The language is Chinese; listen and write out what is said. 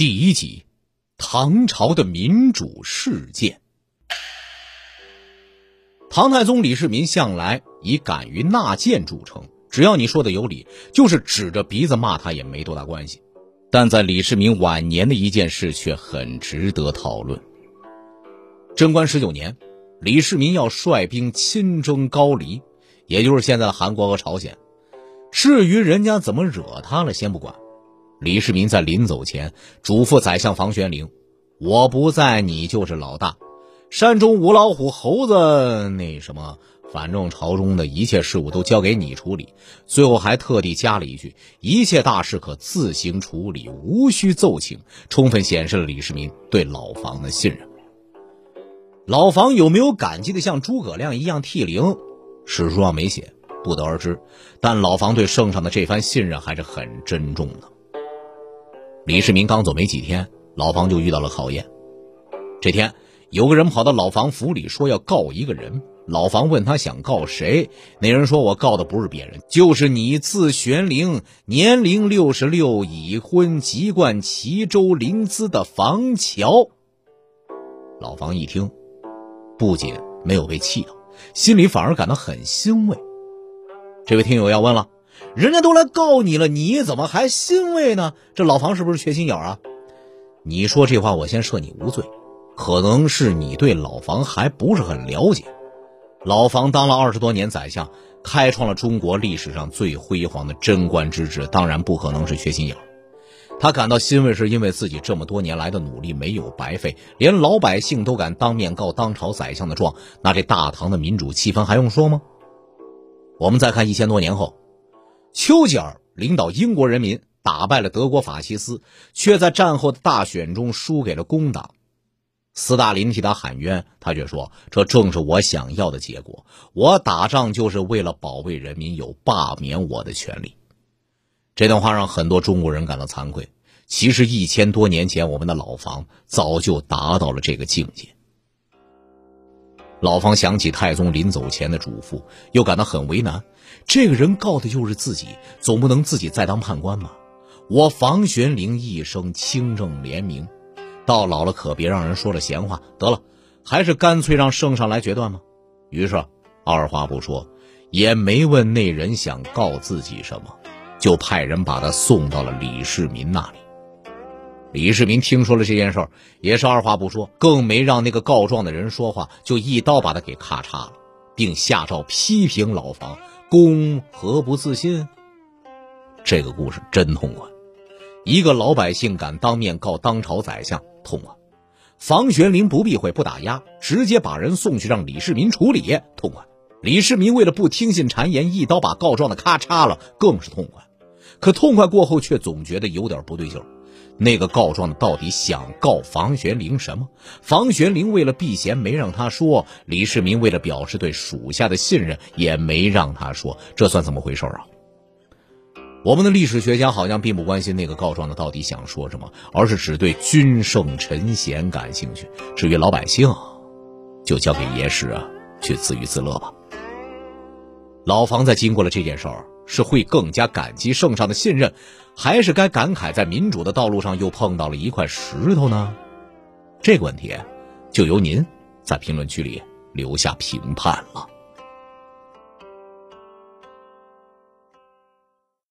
第一集：唐朝的民主事件。唐太宗李世民向来以敢于纳谏著称，只要你说的有理，就是指着鼻子骂他也没多大关系。但在李世民晚年的一件事却很值得讨论。贞观十九年，李世民要率兵亲征高丽，也就是现在的韩国和朝鲜。至于人家怎么惹他了，先不管。李世民在临走前嘱咐宰相房玄龄：“我不在，你就是老大。山中无老虎，猴子那什么。”反正朝中的一切事务都交给你处理，最后还特地加了一句：“一切大事可自行处理，无需奏请。”充分显示了李世民对老房的信任。老房有没有感激的像诸葛亮一样涕零？史书上没写，不得而知。但老房对圣上的这番信任还是很珍重的。李世民刚走没几天，老房就遇到了考验。这天，有个人跑到老房府里说要告一个人。老房问他想告谁，那人说：“我告的不是别人，就是你字玄龄，年龄六十六，已婚，籍贯齐州临淄的房乔。”老房一听，不仅没有被气到，心里反而感到很欣慰。这位听友要问了：人家都来告你了，你怎么还欣慰呢？这老房是不是缺心眼啊？你说这话，我先赦你无罪。可能是你对老房还不是很了解。老房当了二十多年宰相，开创了中国历史上最辉煌的贞观之治，当然不可能是缺心眼他感到欣慰，是因为自己这么多年来的努力没有白费，连老百姓都敢当面告当朝宰相的状，那这大唐的民主气氛还用说吗？我们再看一千多年后，丘吉尔领导英国人民打败了德国法西斯，却在战后的大选中输给了工党。斯大林替他喊冤，他却说：“这正是我想要的结果。我打仗就是为了保卫人民有罢免我的权利。”这段话让很多中国人感到惭愧。其实一千多年前，我们的老房早就达到了这个境界。老房想起太宗临走前的嘱咐，又感到很为难。这个人告的就是自己，总不能自己再当判官吧？我房玄龄一生清正廉明。到老了可别让人说了闲话。得了，还是干脆让圣上来决断吗？于是二话不说，也没问那人想告自己什么，就派人把他送到了李世民那里。李世民听说了这件事儿，也是二话不说，更没让那个告状的人说话，就一刀把他给咔嚓了，并下诏批评老房：公何不自信？这个故事真痛快。一个老百姓敢当面告当朝宰相，痛快；房玄龄不避讳不打压，直接把人送去让李世民处理，痛快；李世民为了不听信谗言，一刀把告状的咔嚓了，更是痛快。可痛快过后，却总觉得有点不对劲儿。那个告状的到底想告房玄龄什么？房玄龄为了避嫌没让他说，李世民为了表示对属下的信任也没让他说，这算怎么回事啊？我们的历史学家好像并不关心那个告状的到底想说什么，而是只对君圣臣贤感兴趣。至于老百姓，就交给野史啊去自娱自乐吧。老房在经过了这件事儿，是会更加感激圣上的信任，还是该感慨在民主的道路上又碰到了一块石头呢？这个问题，就由您在评论区里留下评判了。